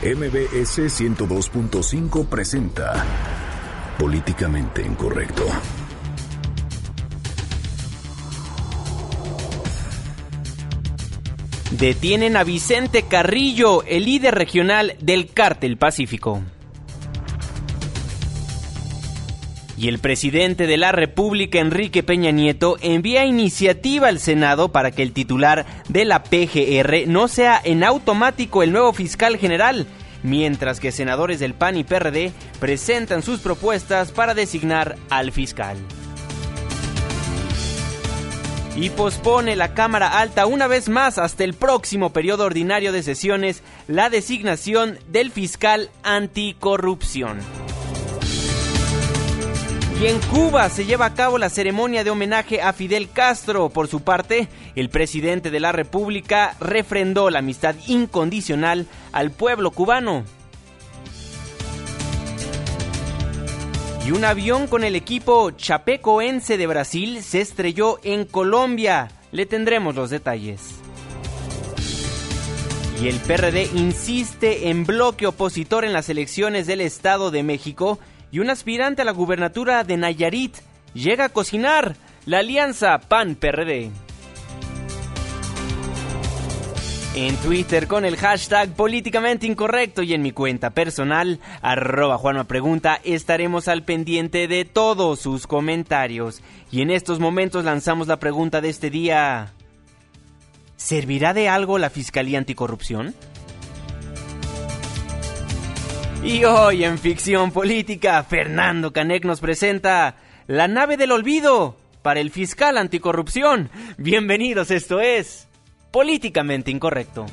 MBS 102.5 presenta Políticamente Incorrecto. Detienen a Vicente Carrillo, el líder regional del Cártel Pacífico. Y el presidente de la República, Enrique Peña Nieto, envía iniciativa al Senado para que el titular de la PGR no sea en automático el nuevo fiscal general, mientras que senadores del PAN y PRD presentan sus propuestas para designar al fiscal. Y pospone la Cámara Alta una vez más hasta el próximo periodo ordinario de sesiones la designación del fiscal anticorrupción. Y en Cuba se lleva a cabo la ceremonia de homenaje a Fidel Castro. Por su parte, el presidente de la República refrendó la amistad incondicional al pueblo cubano. Y un avión con el equipo Chapecoense de Brasil se estrelló en Colombia. Le tendremos los detalles. Y el PRD insiste en bloque opositor en las elecciones del Estado de México y un aspirante a la gubernatura de Nayarit llega a cocinar la alianza PAN-PRD. En Twitter con el hashtag políticamente incorrecto y en mi cuenta personal, arroba Juanma Pregunta, estaremos al pendiente de todos sus comentarios. Y en estos momentos lanzamos la pregunta de este día. ¿Servirá de algo la Fiscalía Anticorrupción? Y hoy en Ficción Política, Fernando Canek nos presenta La nave del olvido para el fiscal anticorrupción. Bienvenidos, esto es Políticamente Incorrecto.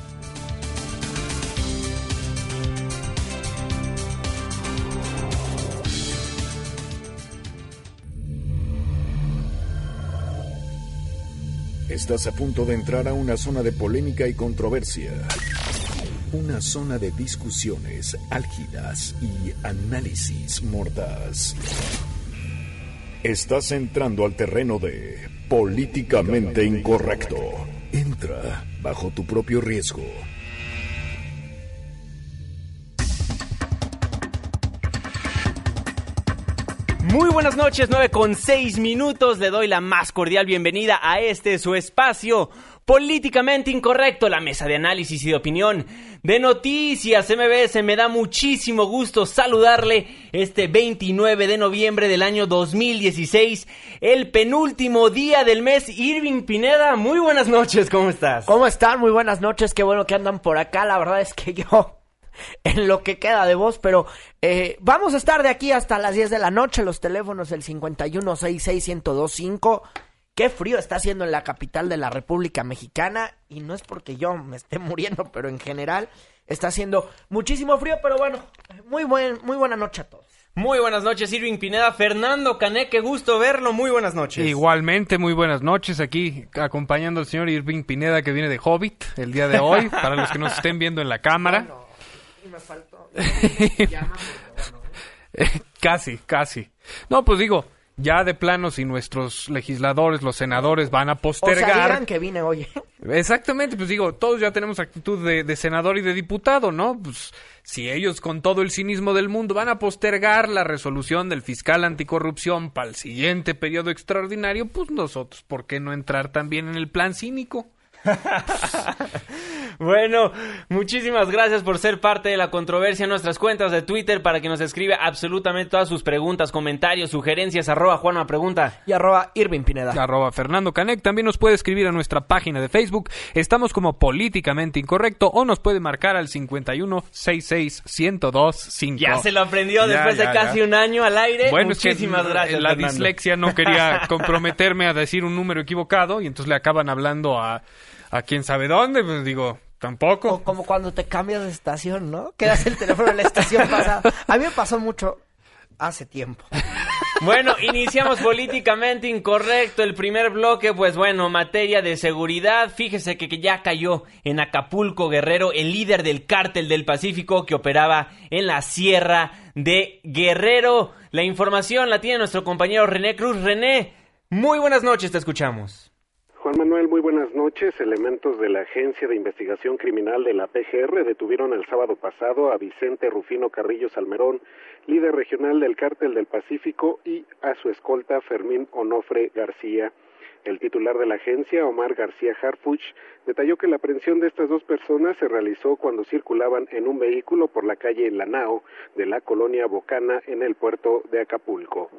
Estás a punto de entrar a una zona de polémica y controversia. Una zona de discusiones álgidas y análisis mordaz. Estás entrando al terreno de políticamente incorrecto. Entra bajo tu propio riesgo. Muy buenas noches, 9 con 6 minutos. Le doy la más cordial bienvenida a este su espacio políticamente incorrecto, la mesa de análisis y de opinión de noticias MBS. Me da muchísimo gusto saludarle este 29 de noviembre del año 2016, el penúltimo día del mes. Irving Pineda, muy buenas noches, ¿cómo estás? ¿Cómo están? Muy buenas noches, qué bueno que andan por acá. La verdad es que yo en lo que queda de voz, pero eh, vamos a estar de aquí hasta las 10 de la noche. Los teléfonos el 5166125. Qué frío está haciendo en la capital de la República Mexicana y no es porque yo me esté muriendo, pero en general está haciendo muchísimo frío, pero bueno, muy buen muy buena noche a todos. Muy buenas noches, Irving Pineda. Fernando Cané, qué gusto verlo. Muy buenas noches. Igualmente, muy buenas noches. Aquí acompañando al señor Irving Pineda que viene de Hobbit el día de hoy, para los que nos estén viendo en la cámara. me faltó. casi, casi. No, pues digo, ya de plano si nuestros legisladores, los senadores van a O sea, postergar. digan que vine hoy. Exactamente, pues digo, todos ya tenemos actitud de, de senador y de diputado, ¿no? Pues si ellos con todo el cinismo del mundo van a postergar la resolución del fiscal anticorrupción para el siguiente periodo extraordinario, pues nosotros, ¿por qué no entrar también en el plan cínico? Bueno, muchísimas gracias por ser parte de la controversia en nuestras cuentas de Twitter para que nos escriba absolutamente todas sus preguntas, comentarios, sugerencias, arroba Juanma Pregunta. Y arroba Irving Pineda. Arroba Fernando Canec. También nos puede escribir a nuestra página de Facebook. Estamos como políticamente incorrecto o nos puede marcar al 51 66 1025. Ya se lo aprendió Ya, después ya, de casi ya. un año al aire. Bueno, es que muchísimas gracias. La Fernando. dislexia no quería comprometerme a decir un número equivocado y entonces le acaban hablando a, a quién sabe dónde. Pues digo, tampoco. O como cuando te cambias de estación, ¿no? Quedas el teléfono en la estación pasada. A mí me pasó mucho hace tiempo. Bueno, iniciamos políticamente incorrecto el primer bloque, pues bueno, materia de seguridad. Fíjese que, que ya cayó en Acapulco Guerrero el líder del cártel del Pacífico que operaba en la sierra de Guerrero. La información la tiene nuestro compañero René Cruz. René, muy buenas noches, te escuchamos. Juan Manuel, muy buenas noches. Elementos de la Agencia de Investigación Criminal de la PGR detuvieron el sábado pasado a Vicente Rufino Carrillo Salmerón, líder regional del Cártel del Pacífico, y a su escolta Fermín Onofre García. El titular de la agencia, Omar García Harfuch, detalló que la aprehensión de estas dos personas se realizó cuando circulaban en un vehículo por la calle Lanao de la colonia Bocana en el puerto de Acapulco.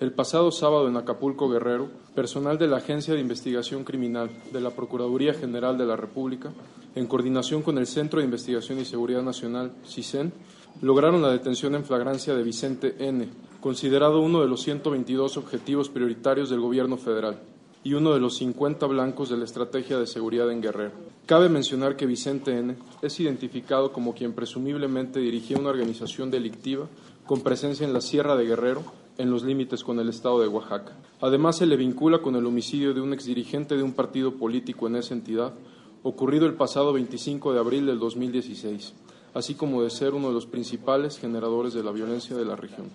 El pasado sábado en Acapulco Guerrero, personal de la Agencia de Investigación Criminal de la Procuraduría General de la República, en coordinación con el Centro de Investigación y Seguridad Nacional, CISEN, lograron la detención en flagrancia de Vicente N., considerado uno de los 122 objetivos prioritarios del gobierno federal y uno de los 50 blancos de la estrategia de seguridad en Guerrero. Cabe mencionar que Vicente N. es identificado como quien presumiblemente dirigía una organización delictiva con presencia en la Sierra de Guerrero, en los límites con el estado de Oaxaca. Además, se le vincula con el homicidio de un exdirigente de un partido político en esa entidad, ocurrido el pasado 25 de abril del 2016, así como de ser uno de los principales generadores de la violencia de la región.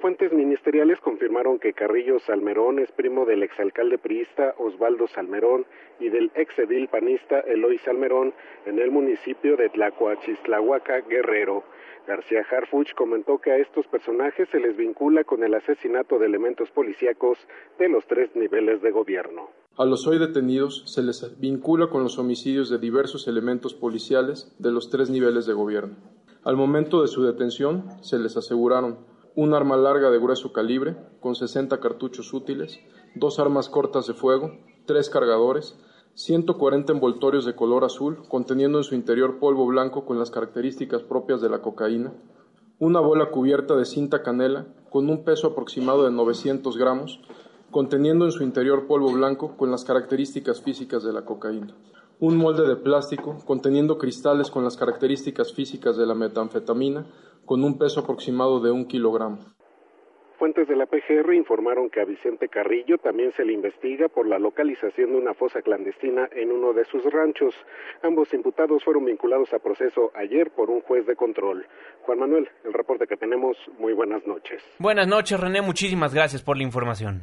Fuentes ministeriales confirmaron que Carrillo Salmerón es primo del exalcalde priista Osvaldo Salmerón y del exedil panista Eloy Salmerón en el municipio de Tlacoachistlahuaca, Guerrero. García Harfuch comentó que a estos personajes se les vincula con el asesinato de elementos policíacos de los tres niveles de gobierno. A los hoy detenidos se les vincula con los homicidios de diversos elementos policiales de los tres niveles de gobierno. Al momento de su detención se les aseguraron un arma larga de grueso calibre, con 60 cartuchos útiles, dos armas cortas de fuego, tres cargadores, 140 envoltorios de color azul, conteniendo en su interior polvo blanco con las características propias de la cocaína, una bola cubierta de cinta canela, con un peso aproximado de 900 gramos, conteniendo en su interior polvo blanco con las características físicas de la cocaína, un molde de plástico conteniendo cristales con las características físicas de la metanfetamina, con un peso aproximado de un kilogramo. Fuentes de la PGR informaron que a Vicente Carrillo también se le investiga por la localización de una fosa clandestina en uno de sus ranchos. Ambos imputados fueron vinculados a proceso ayer por un juez de control. Juan Manuel, el reporte que tenemos, muy buenas noches. Buenas noches, René, muchísimas gracias por la información.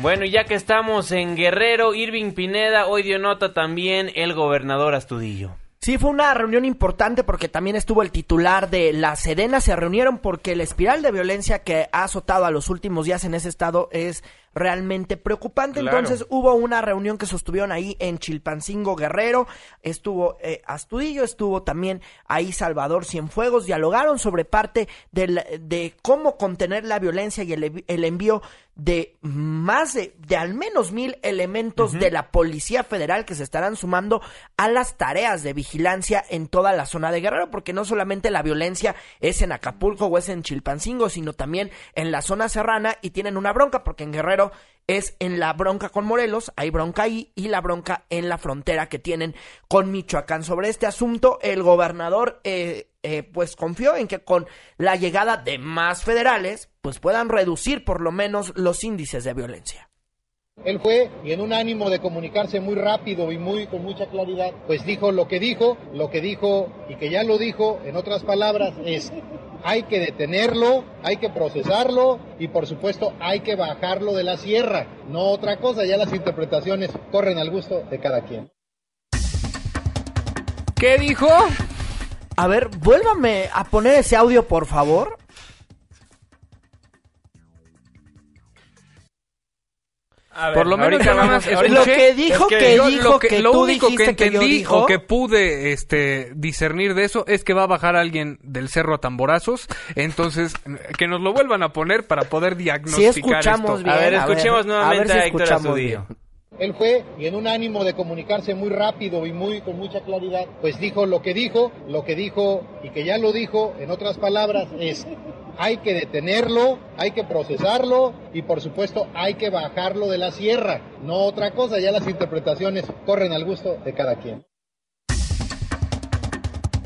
Bueno, y ya que estamos en Guerrero, Irving Pineda, hoy dio nota también el gobernador Astudillo. Sí, fue una reunión importante porque también estuvo el titular de la Sedena. Se reunieron porque la espiral de violencia que ha azotado a los últimos días en ese estado es realmente preocupante. Entonces hubo una reunión que sostuvieron ahí en Chilpancingo Guerrero. Estuvo eh, Astudillo, estuvo también ahí Salvador Cienfuegos. Dialogaron sobre parte de cómo contener la violencia y el, el envío de más de, de al menos mil elementos de la Policía Federal que se estarán sumando a las tareas de vigilancia en toda la zona de Guerrero, porque no solamente la violencia es en Acapulco o es en Chilpancingo, sino también en la zona serrana y tienen una bronca, porque en Guerrero es en la bronca con Morelos, hay bronca ahí, y la bronca en la frontera que tienen con Michoacán. Sobre este asunto, el gobernador eh, eh, pues confió en que con la llegada de más federales, pues puedan reducir por lo menos los índices de violencia. Él fue y en un ánimo de comunicarse muy rápido y muy con mucha claridad, pues dijo lo que dijo, lo que dijo y que ya lo dijo, en otras palabras, es hay que detenerlo, hay que procesarlo y por supuesto hay que bajarlo de la sierra, no otra cosa, ya las interpretaciones corren al gusto de cada quien. ¿Qué dijo? A ver, vuélvame a poner ese audio, por favor. Por lo menos lo que dijo que, dijo que, lo tú único que entendí yo o que pude este discernir de eso es que va a bajar alguien del cerro a tamborazos, entonces que nos lo vuelvan a poner para poder diagnosticar Sí escuchamos esto. bien. a ver, a ver, escuchemos a nuevamente ver a, si Héctor escuchamos. Él fue y en un ánimo de comunicarse muy rápido y muy con mucha claridad, pues dijo lo que dijo, lo que dijo y que ya lo dijo, en otras palabras, es hay que detenerlo, hay que procesarlo y por supuesto hay que bajarlo de la sierra, no otra cosa, ya las interpretaciones corren al gusto de cada quien.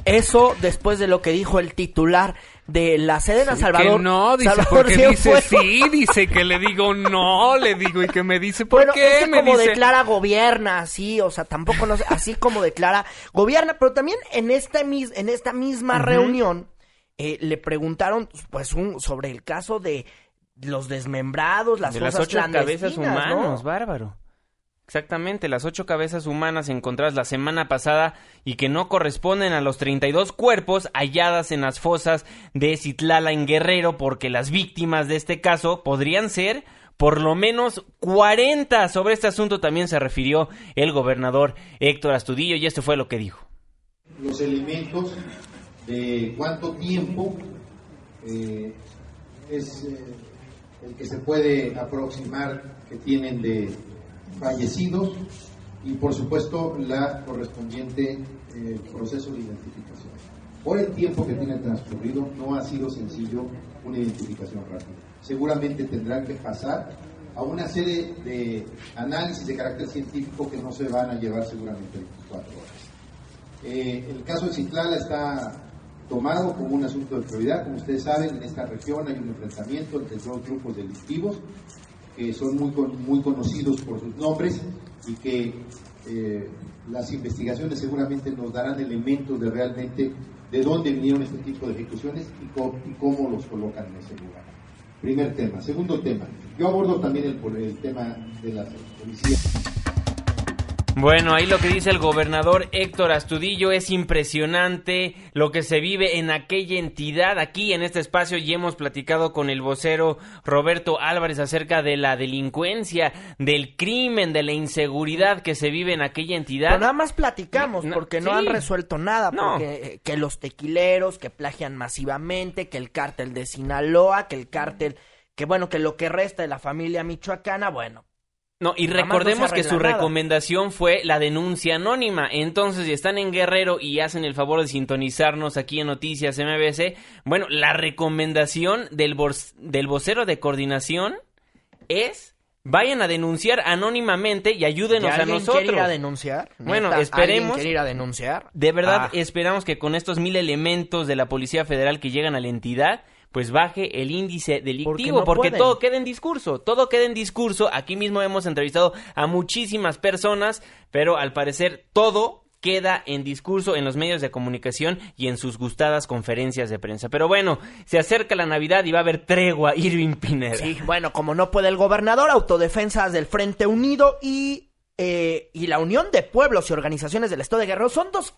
Eso después de lo que dijo el titular de la Sedena, Salvador. Que no, dice, Salvador porque dice sí, dice que le digo no, le digo y que me dice por Bueno, qué, es que me como dice declara gobierna, así, o sea, tampoco no sé, así como declara gobierna, pero también en esta mis, en esta misma reunión eh, le preguntaron pues un sobre el caso de los desmembrados, las de las ocho cabezas humanas, bárbaro. Exactamente, las ocho cabezas humanas encontradas la semana pasada y que no corresponden a los 32 cuerpos halladas en las fosas de Citlala en Guerrero, porque las víctimas de este caso podrían ser por lo menos 40. Sobre este asunto también se refirió el gobernador Héctor Astudillo y esto fue lo que dijo. Los elementos de cuánto tiempo eh, es eh, el que se puede aproximar que tienen de fallecidos y por supuesto la correspondiente eh, proceso de identificación. Por el tiempo que tiene transcurrido no ha sido sencillo una identificación rápida. Seguramente tendrán que pasar a una serie de análisis de carácter científico que no se van a llevar seguramente 24 horas. Eh, el caso de Citlala está tomado como un asunto de prioridad. Como ustedes saben, en esta región hay un enfrentamiento entre dos grupos delictivos que son muy, muy conocidos por sus nombres y que eh, las investigaciones seguramente nos darán elementos de realmente de dónde vinieron este tipo de ejecuciones y, cómo los colocan en ese lugar. Primer tema. Segundo tema. Yo abordo también el, el tema de las policías. Bueno, ahí lo que dice el gobernador Héctor Astudillo es impresionante lo que se vive en aquella entidad. Aquí en este espacio ya hemos platicado con el vocero Roberto Álvarez acerca de la delincuencia, del crimen, de la inseguridad que se vive en aquella entidad. Pero nada más platicamos porque no han resuelto nada. Porque eh, que los tequileros que plagian masivamente, que el cártel de Sinaloa, que el cártel, que bueno, que lo que resta de la familia michoacana, bueno, no, y recordemos que su recomendación fue la denuncia anónima. Entonces, si están en Guerrero y hacen el favor de sintonizarnos aquí en Noticias MBC, bueno, la recomendación del, del vocero de coordinación es vayan a denunciar anónimamente y ayúdenos a nosotros. Quiere ir a denunciar? Bueno, esperemos. Quiere ir a denunciar? De verdad, ah. esperamos que con estos mil elementos de la Policía Federal que llegan a la entidad, pues baje el índice delictivo, porque, todo queda en discurso, todo queda en discurso. Aquí mismo hemos entrevistado a muchísimas personas, pero al parecer todo queda en discurso en los medios de comunicación y en sus gustadas conferencias de prensa. Pero bueno, se acerca la Navidad y va a haber tregua, Irving Pineda. Sí, bueno, como no puede el gobernador, autodefensas del Frente Unido y, eh, y la Unión de Pueblos y Organizaciones del Estado de Guerrero son dos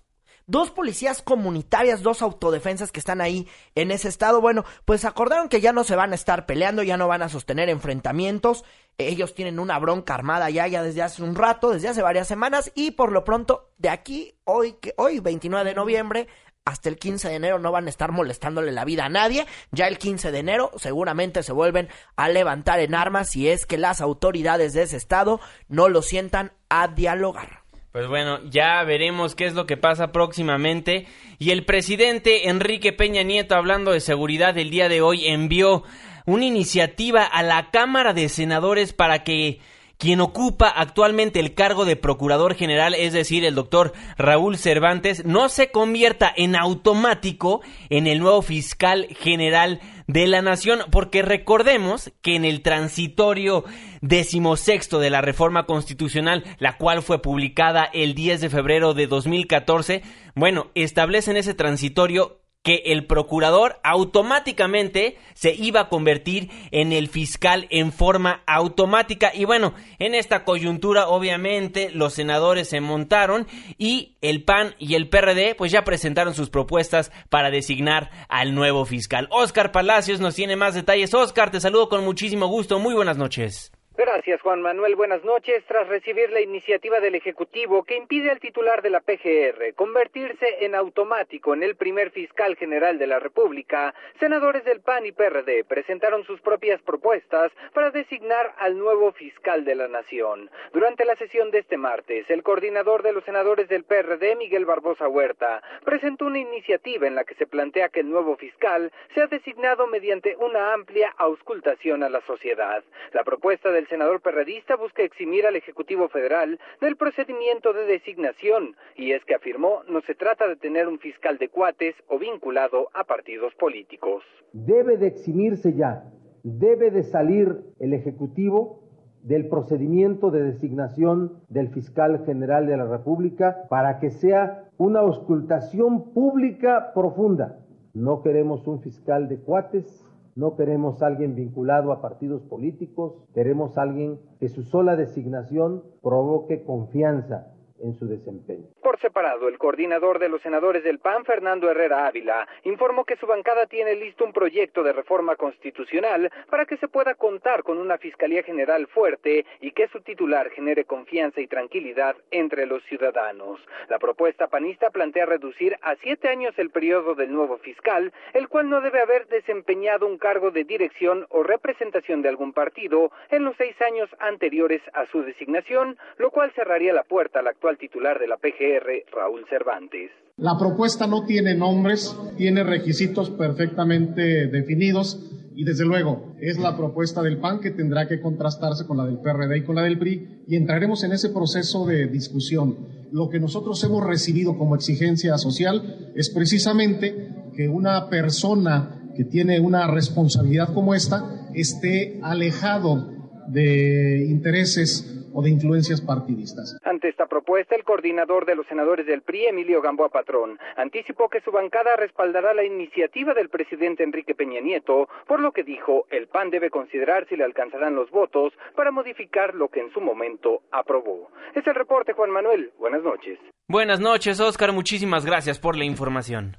dos policías comunitarias, dos autodefensas que están ahí en ese estado, bueno, pues acordaron que ya no se van a estar peleando, ya no van a sostener enfrentamientos. Ellos tienen una bronca armada ya, ya desde hace un rato, desde hace varias semanas, y por lo pronto, de aquí, hoy, que, hoy 29 de noviembre, hasta el 15 de enero no van a estar molestándole la vida a nadie. Ya el 15 de enero seguramente se vuelven a levantar en armas si es que las autoridades de ese estado no lo sientan a dialogar. Pues bueno, ya veremos qué es lo que pasa próximamente. Y el presidente Enrique Peña Nieto, hablando de seguridad el día de hoy, envió una iniciativa a la Cámara de Senadores para que quien ocupa actualmente el cargo de Procurador General, es decir, el doctor Raúl Cervantes, no se convierta en automático en el nuevo fiscal general de la nación, porque recordemos que en el transitorio decimosexto de la reforma constitucional, la cual fue publicada el 10 de febrero de 2014, bueno, establecen ese transitorio que el procurador automáticamente se iba a convertir en el fiscal en forma automática. Y bueno, en esta coyuntura obviamente los senadores se montaron y el PAN y el PRD pues ya presentaron sus propuestas para designar al nuevo fiscal. Oscar Palacios nos tiene más detalles. Oscar, te saludo con muchísimo gusto. Muy buenas noches. Gracias, Juan Manuel. Buenas noches. Tras recibir la iniciativa del Ejecutivo que impide al titular de la PGR convertirse en automático en el primer fiscal general de la República, senadores del PAN y PRD presentaron sus propias propuestas para designar al nuevo fiscal de la Nación. Durante la sesión de este martes, el coordinador de los senadores del PRD, Miguel Barbosa Huerta, presentó una iniciativa en la que se plantea que el nuevo fiscal sea designado mediante una amplia auscultación a la sociedad. La propuesta del el senador perredista busca eximir al Ejecutivo Federal del procedimiento de designación, y es que afirmó no se trata de tener un fiscal de cuates o vinculado a partidos políticos. Debe de eximirse ya, debe de salir el Ejecutivo del procedimiento de designación del fiscal general de la República para que sea una auscultación pública profunda. No queremos un fiscal de cuates No queremos alguien vinculado a partidos políticos, queremos alguien que su sola designación provoque confianza en su desempeño. Por separado, el coordinador de los senadores del PAN, Fernando Herrera Ávila, informó que su bancada tiene listo un proyecto de reforma constitucional para que se pueda contar con una Fiscalía General fuerte y que su titular genere confianza y tranquilidad entre los ciudadanos. La propuesta panista plantea reducir a siete años el periodo del nuevo fiscal, el cual no debe haber desempeñado un cargo de dirección o representación de algún partido en los seis años anteriores a su designación, lo cual cerraría la puerta al actual titular de la PGR, Raúl Cervantes. La propuesta no tiene nombres, tiene requisitos perfectamente definidos y desde luego es la propuesta del PAN que tendrá que contrastarse con la del PRD y con la del PRI y entraremos en ese proceso de discusión. Lo que nosotros hemos recibido como exigencia social es precisamente que una persona que tiene una responsabilidad como esta esté alejado de intereses o de influencias partidistas. Ante esta propuesta, el coordinador de los senadores del PRI, Emilio Gamboa Patrón, anticipó que su bancada respaldará la iniciativa del presidente Enrique Peña Nieto, por lo que dijo, el PAN debe considerar si le alcanzarán los votos para modificar lo que en su momento aprobó. Es el reporte, Juan Manuel. Buenas noches. Buenas noches, Oscar. Muchísimas gracias por la información.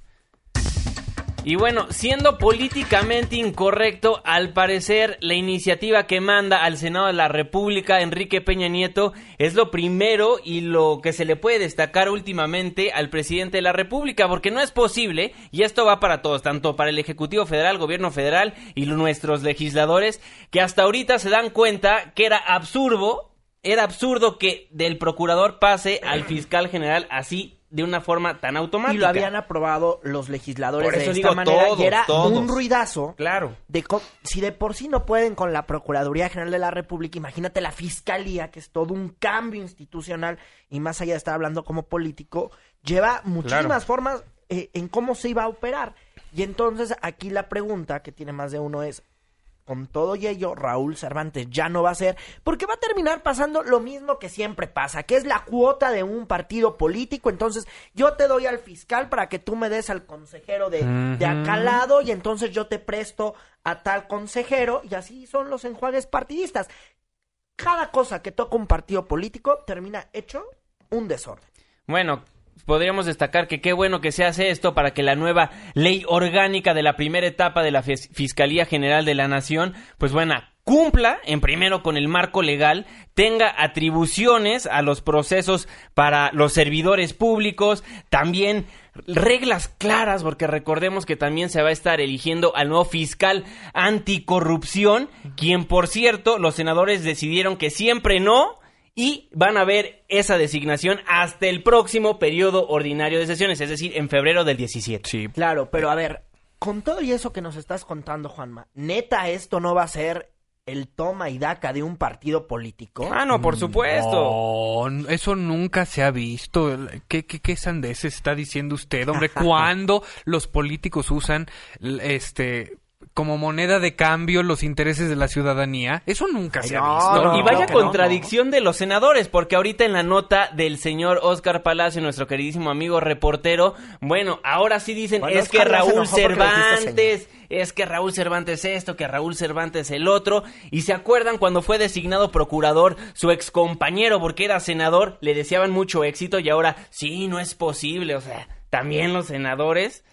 Y bueno, siendo políticamente incorrecto, al parecer la iniciativa que manda al Senado de la República Enrique Peña Nieto es lo primero y lo que se le puede destacar últimamente al presidente de la República, porque no es posible, y esto va para todos, tanto para el Ejecutivo Federal, Gobierno Federal y nuestros legisladores, que hasta ahorita se dan cuenta que era absurdo, era absurdo que del procurador pase al fiscal general así de una forma tan automática. Y lo habían aprobado los legisladores de esta manera y era un ruidazo. Claro. De si de por sí no pueden con la Procuraduría General de la República, imagínate la Fiscalía, que es todo un cambio institucional y más allá de estar hablando como político, lleva muchísimas formas eh, en cómo se iba a operar. Y entonces aquí la pregunta que tiene más de uno es, con todo y ello, Raúl Cervantes ya no va a ser, porque va a terminar pasando lo mismo que siempre pasa, que es la cuota de un partido político. Entonces, yo te doy al fiscal para que tú me des al consejero de, de acá lado, y entonces yo te presto a tal consejero, y así son los enjuagues partidistas. Cada cosa que toca un partido político termina hecho un desorden. Bueno, podríamos destacar que qué bueno que se hace esto para que la nueva ley orgánica de la primera etapa de la Fiscalía General de la Nación, pues bueno, cumpla en primero con el marco legal, tenga atribuciones a los procesos para los servidores públicos, también reglas claras, porque recordemos que también se va a estar eligiendo al nuevo fiscal anticorrupción, quien por cierto los senadores decidieron que siempre no, y van a ver esa designación hasta el próximo periodo ordinario de sesiones, es decir, en febrero del 17. Sí. Claro, pero a ver, con todo y eso que nos estás contando, Juanma, neta, esto no va a ser el toma y daca de un partido político. Ah, no, por supuesto. No, eso nunca se ha visto. ¿Qué, qué, qué sandeces está diciendo usted, hombre? ¿Cuándo los políticos usan este como moneda de cambio los intereses de la ciudadanía. Eso nunca se ha visto. y vaya contradicción de los senadores, porque ahorita en la nota del señor Oscar Palacio, nuestro queridísimo amigo reportero, bueno, ahora sí dicen es que Raúl Cervantes, es que Raúl Cervantes esto, que Raúl Cervantes el otro, y se acuerdan cuando fue designado procurador su ex compañero, porque era senador, le deseaban mucho éxito y ahora sí, no es posible, o sea, también los senadores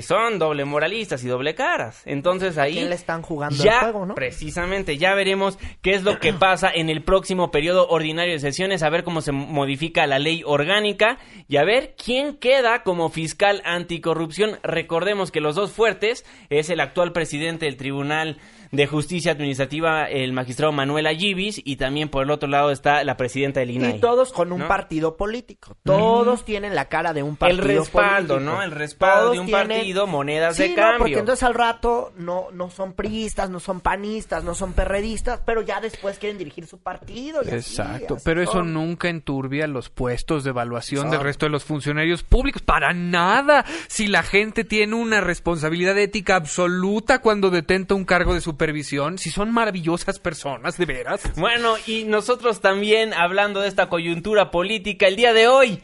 son doble moralistas y doble caras. Entonces ahí le están jugando ya, el juego, ¿no? Precisamente, ya veremos qué es lo que pasa en el próximo periodo ordinario de sesiones, a ver cómo se modifica la ley orgánica y a ver quién queda como fiscal anticorrupción. Recordemos que los dos fuertes es el actual presidente del Tribunal de Justicia Administrativa, el magistrado Manuel Ayibis, y también por el otro lado está la presidenta del INAI. Y todos con un partido político. Todos tienen la cara de un partido El respaldo, ¿no? El respaldo de un partido, monedas de cambio. porque entonces al rato no, no son priistas, no son panistas, no son perredistas, pero ya después quieren dirigir su partido. Exacto, pero eso nunca enturbia los puestos de evaluación del resto de los funcionarios públicos. Para nada. Si la gente tiene una responsabilidad ética absoluta cuando detenta un cargo de su supervisión, si son maravillosas personas, de veras. Bueno, y nosotros también, hablando de esta coyuntura política, el día de hoy,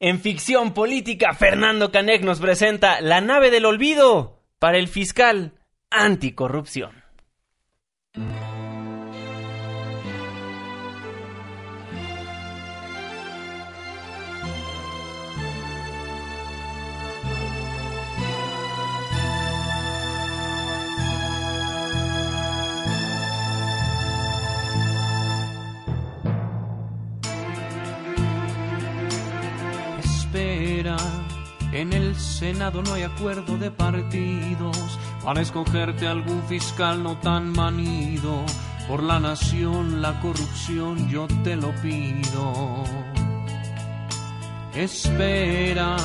en ficción política, Fernando Canek nos presenta La nave del olvido para el fiscal anticorrupción. Senado no hay acuerdo de partidos para escogerte algún fiscal no tan manido. Por la nación, la corrupción, yo te lo pido. Espera,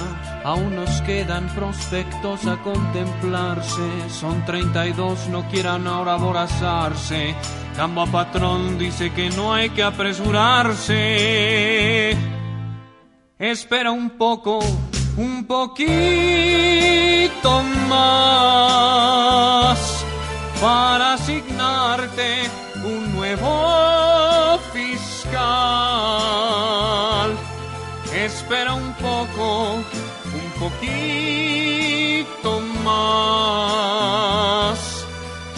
aún nos quedan prospectos a contemplarse. Son 32, no quieran ahora aborazarse. Camba Patrón dice que no hay que apresurarse. Espera un poco un poquito más para asignarte un nuevo fiscal. Espera un poco, un poquito más,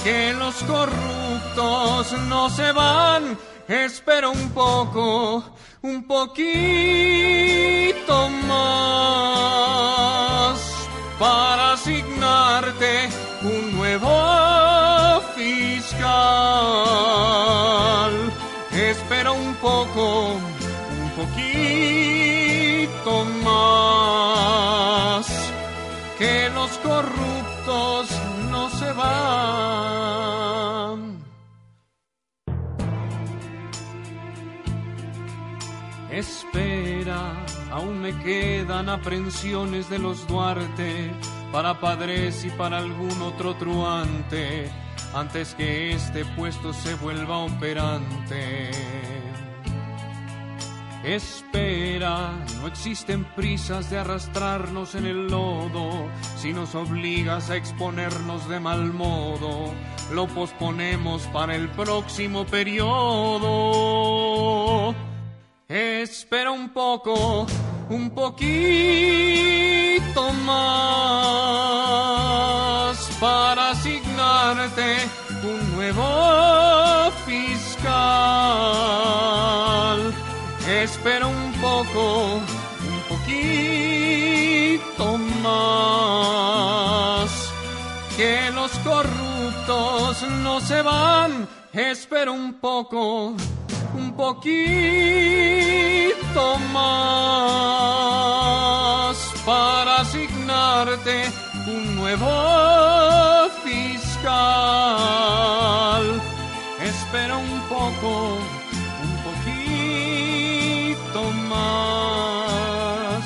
que los corruptos no se van. Espera un poco un poquito más para asignarte un nuevo fiscal. Espera un poco, un poquito más, que los corruptos no se van. Aún me quedan aprensiones de los Duarte para padres y para algún otro truante antes que este puesto se vuelva operante. Espera, no existen prisas de arrastrarnos en el lodo. Si nos obligas a exponernos de mal modo, lo posponemos para el próximo periodo. Espera un poco, un poquito más para asignarte un nuevo fiscal. Espera un poco, un poquito más. Que los corruptos no se van. Espera un poco un poquito más para asignarte un nuevo fiscal. Espera un poco, un poquito más,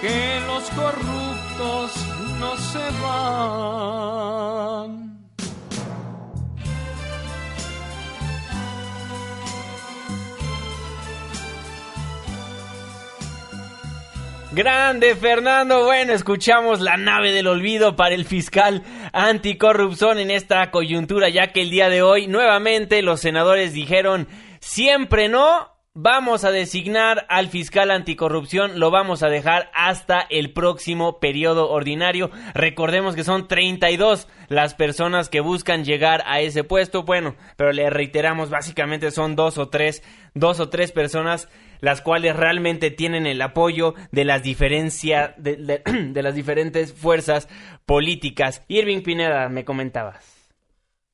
que los corruptos no se van. Grande Fernando, bueno, escuchamos la nave del olvido para el fiscal anticorrupción en esta coyuntura, ya que el día de hoy nuevamente los senadores dijeron siempre no, vamos a designar al fiscal anticorrupción, lo vamos a dejar hasta el próximo periodo ordinario. Recordemos que son 32 las personas que buscan llegar a ese puesto, bueno, pero le reiteramos, básicamente son dos o tres, dos o tres personas las cuales realmente tienen el apoyo de las diferencias de, las diferentes fuerzas políticas. Irving Pineda, me comentabas.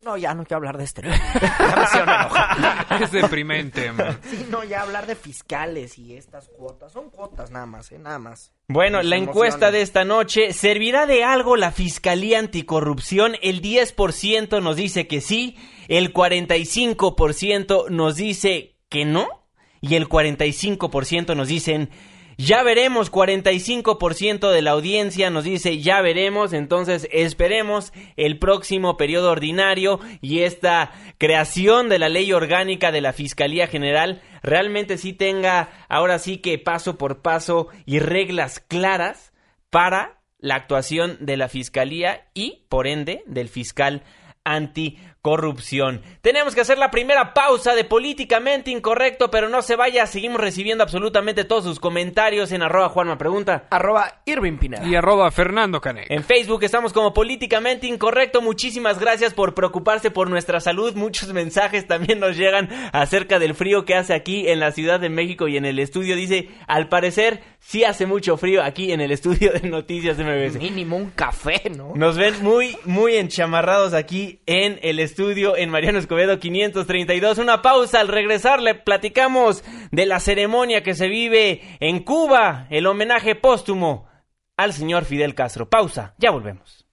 No, ya no quiero hablar de este. es deprimente. Sí, no, ya hablar de fiscales y estas cuotas. Son cuotas nada más, ¿eh? Nada más. Bueno, la encuesta de esta noche, ¿servirá de algo la Fiscalía Anticorrupción? El 10% nos dice que sí, el 45% nos dice que no y el 45% nos dicen ya veremos, 45% de la audiencia nos dice ya veremos, entonces esperemos el próximo periodo ordinario y esta creación de la ley orgánica de la Fiscalía General realmente sí tenga ahora sí que paso por paso y reglas claras para la actuación de la Fiscalía y por ende del fiscal anti corrupción. Tenemos que hacer la primera pausa de políticamente incorrecto, pero no se vaya, seguimos recibiendo absolutamente todos sus comentarios en arroba Juanma Pregunta. Arroba Irving Pineda. Y arroba Fernando Canek. En Facebook estamos como políticamente incorrecto. Muchísimas gracias por preocuparse por nuestra salud. Muchos mensajes también nos llegan acerca del frío que hace aquí en la Ciudad de México y en el estudio. Dice, al parecer sí hace mucho frío aquí en el estudio de Noticias de MBS. Mínimo un café, ¿no? Nos ven muy, muy enchamarrados aquí en el estudio en Mariano Escobedo 532. Una pausa. Al regresar le platicamos de la ceremonia que se vive en Cuba, el homenaje póstumo al señor Fidel Castro. Pausa, ya volvemos.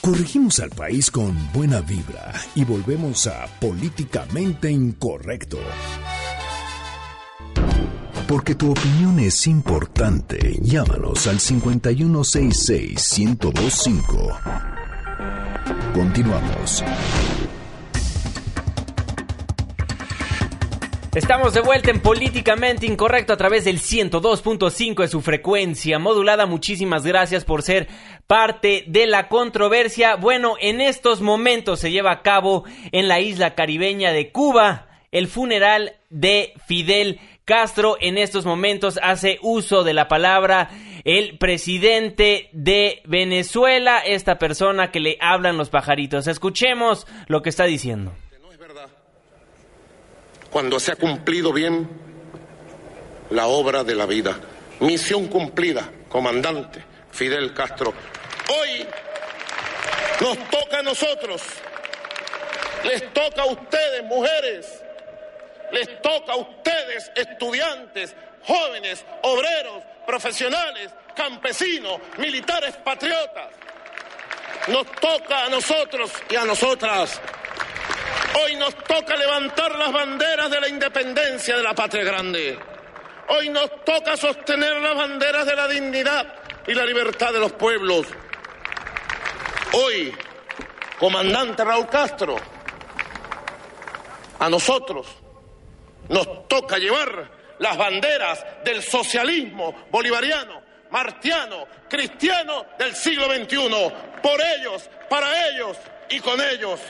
Corregimos al país con buena vibra y volvemos a políticamente incorrecto. Porque tu opinión es importante. Llámanos al 5166-1025. Continuamos. Estamos de vuelta en Políticamente Incorrecto a través del 102.5 de su frecuencia modulada. Muchísimas gracias por ser parte de la controversia. Bueno, en estos momentos se lleva a cabo en la isla caribeña de Cuba el funeral de Fidel Castro. En estos momentos hace uso de la palabra el presidente de Venezuela, esta persona que le hablan los pajaritos. Escuchemos lo que está diciendo cuando se ha cumplido bien la obra de la vida. Misión cumplida, comandante Fidel Castro. Hoy nos toca a nosotros, les toca a ustedes, mujeres, les toca a ustedes, estudiantes, jóvenes, obreros, profesionales, campesinos, militares, patriotas. Nos toca a nosotros y a nosotras Hoy nos toca levantar las banderas de la independencia de la patria grande. Hoy nos toca sostener las banderas de la dignidad y la libertad de los pueblos. Hoy, comandante Raúl Castro, a nosotros nos toca llevar las banderas del socialismo bolivariano, martiano, cristiano del siglo XXI, por ellos, para ellos y con ellos.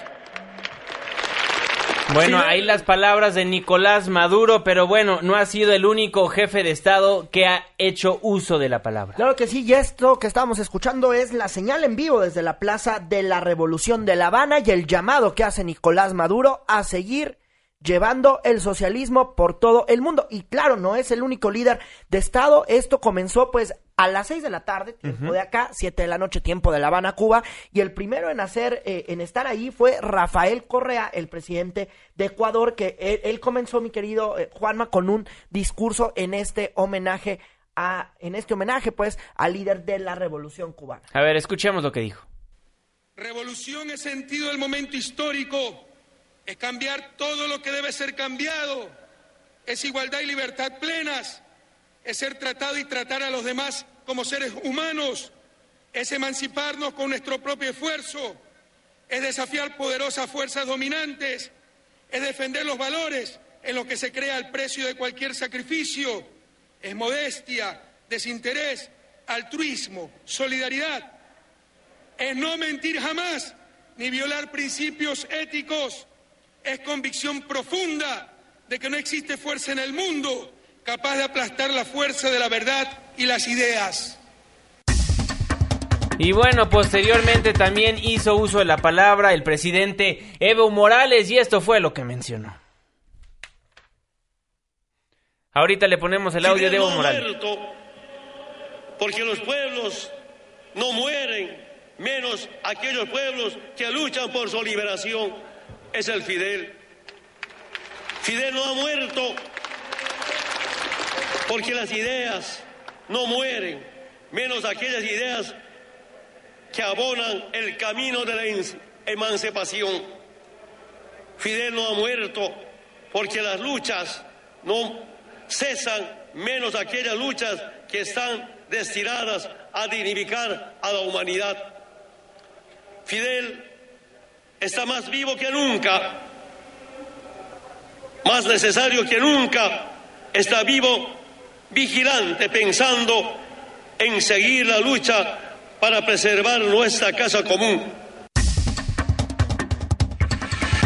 Bueno, ahí las palabras de Nicolás Maduro, pero bueno, no ha sido el único jefe de Estado que ha hecho uso de la palabra. Claro que sí, y esto que estábamos escuchando es la señal en vivo desde la Plaza de la Revolución de La Habana y el llamado que hace Nicolás Maduro a seguir llevando el socialismo por todo el mundo. Y claro, no es el único líder de Estado. Esto comenzó pues a las seis de la tarde, tiempo de acá, siete de la noche, tiempo de La Habana, Cuba. Y el primero en hacer, eh, en estar ahí fue Rafael Correa, el presidente de Ecuador, que él, comenzó, mi querido eh, Juanma, con un discurso en este homenaje a, en este homenaje, pues, al líder de la revolución cubana. A ver, escuchemos lo que dijo. Revolución es sentido del momento histórico es cambiar todo lo que debe ser cambiado, es igualdad y libertad plenas, es ser tratado y tratar a los demás como seres humanos, es emanciparnos con nuestro propio esfuerzo, es desafiar poderosas fuerzas dominantes, es defender los valores en los que se crea el precio de cualquier sacrificio, es modestia, desinterés, altruismo, solidaridad, es no mentir jamás ni violar principios éticos, es convicción profunda de que no existe fuerza en el mundo capaz de aplastar la fuerza de la verdad y las ideas. Y bueno, posteriormente también hizo uso de la palabra el presidente Evo Morales y esto fue lo que mencionó. Ahorita le ponemos el audio de Evo Morales. porque los pueblos no mueren, menos aquellos pueblos que luchan por su liberación es el Fidel. Fidel no ha muerto porque las ideas no mueren, menos aquellas ideas que abonan el camino de la emancipación. Fidel no ha muerto porque las luchas no cesan, menos aquellas luchas que están destinadas a dignificar a la humanidad. Fidel está más vivo que nunca, más necesario que nunca, está vivo, vigilante, pensando en seguir la lucha para preservar nuestra casa común.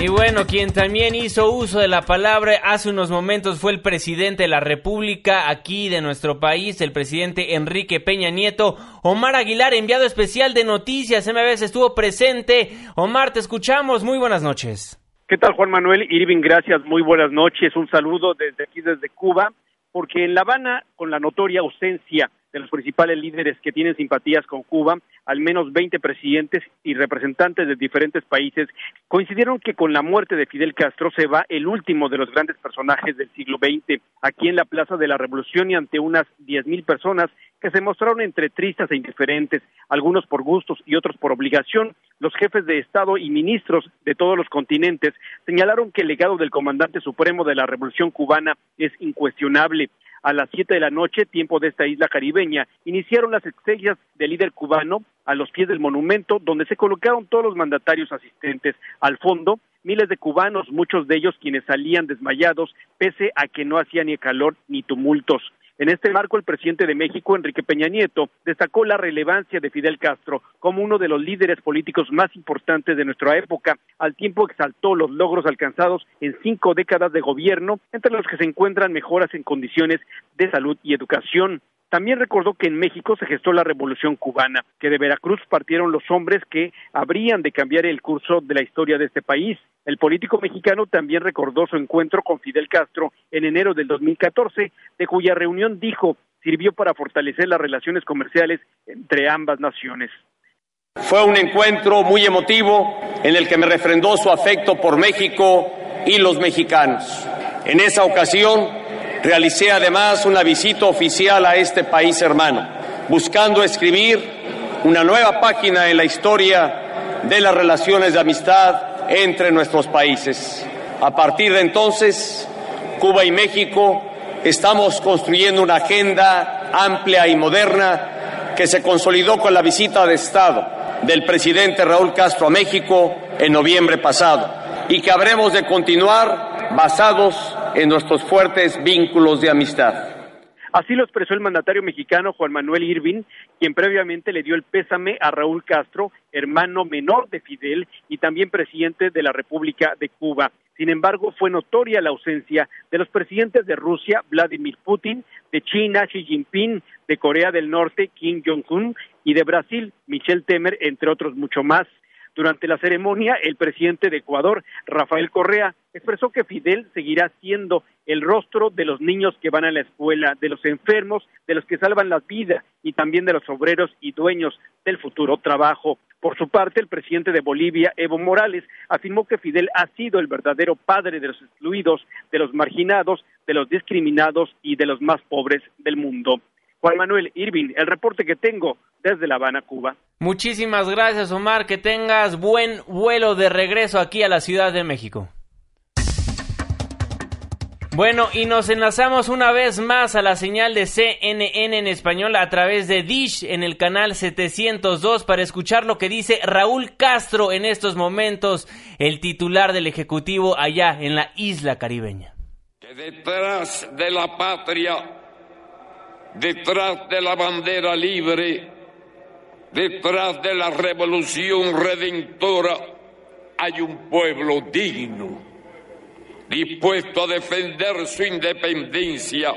Y bueno, quien también hizo uso de la palabra hace unos momentos fue el presidente de la República aquí de nuestro país, el presidente Enrique Peña Nieto. Omar Aguilar, enviado especial de Noticias MBS, estuvo presente. Omar, te escuchamos. Muy buenas noches. ¿Qué tal, Juan Manuel? Irving, gracias. Muy buenas noches. Un saludo desde aquí, desde Cuba, porque en La Habana, con la notoria ausencia de los principales líderes que tienen simpatías con Cuba, al menos 20 presidentes y representantes de diferentes países coincidieron que con la muerte de Fidel Castro se va el último de los grandes personajes del siglo XX. Aquí en la Plaza de la Revolución y ante unas 10.000 personas que se mostraron entre tristes e indiferentes, algunos por gustos y otros por obligación, los jefes de Estado y ministros de todos los continentes señalaron que el legado del comandante supremo de la Revolución cubana es incuestionable a las siete de la noche, tiempo de esta isla caribeña, iniciaron las exequias del líder cubano a los pies del monumento, donde se colocaron todos los mandatarios asistentes. Al fondo, miles de cubanos, muchos de ellos quienes salían desmayados, pese a que no hacía ni calor ni tumultos. En este marco, el presidente de México, Enrique Peña Nieto, destacó la relevancia de Fidel Castro como uno de los líderes políticos más importantes de nuestra época, al tiempo exaltó los logros alcanzados en cinco décadas de gobierno, entre los que se encuentran mejoras en condiciones de salud y educación. También recordó que en México se gestó la Revolución cubana, que de Veracruz partieron los hombres que habrían de cambiar el curso de la historia de este país. El político mexicano también recordó su encuentro con Fidel Castro en enero del 2014, de cuya reunión dijo sirvió para fortalecer las relaciones comerciales entre ambas naciones. Fue un encuentro muy emotivo en el que me refrendó su afecto por México y los mexicanos. En esa ocasión Realicé además una visita oficial a este país hermano, buscando escribir una nueva página en la historia de las relaciones de amistad entre nuestros países. A partir de entonces, Cuba y México estamos construyendo una agenda amplia y moderna que se consolidó con la visita de Estado del presidente Raúl Castro a México en noviembre pasado y que habremos de continuar basados en nuestros fuertes vínculos de amistad. Así lo expresó el mandatario mexicano Juan Manuel Irving, quien previamente le dio el pésame a Raúl Castro, hermano menor de Fidel y también presidente de la República de Cuba. Sin embargo, fue notoria la ausencia de los presidentes de Rusia, Vladimir Putin, de China, Xi Jinping, de Corea del Norte, Kim Jong-un, y de Brasil, Michel Temer, entre otros mucho más. Durante la ceremonia, el presidente de Ecuador, Rafael Correa, expresó que Fidel seguirá siendo el rostro de los niños que van a la escuela, de los enfermos, de los que salvan las vidas y también de los obreros y dueños del futuro trabajo. Por su parte, el presidente de Bolivia, Evo Morales, afirmó que Fidel ha sido el verdadero padre de los excluidos, de los marginados, de los discriminados y de los más pobres del mundo. Juan Manuel Irving, el reporte que tengo desde La Habana, Cuba. Muchísimas gracias, Omar. Que tengas buen vuelo de regreso aquí a la Ciudad de México. Bueno, y nos enlazamos una vez más a la señal de CNN en español a través de Dish en el canal 702 para escuchar lo que dice Raúl Castro en estos momentos, el titular del Ejecutivo allá en la isla caribeña. Que detrás de la patria detrás de la bandera libre, detrás de la revolución redentora, hay un pueblo digno, dispuesto a defender su independencia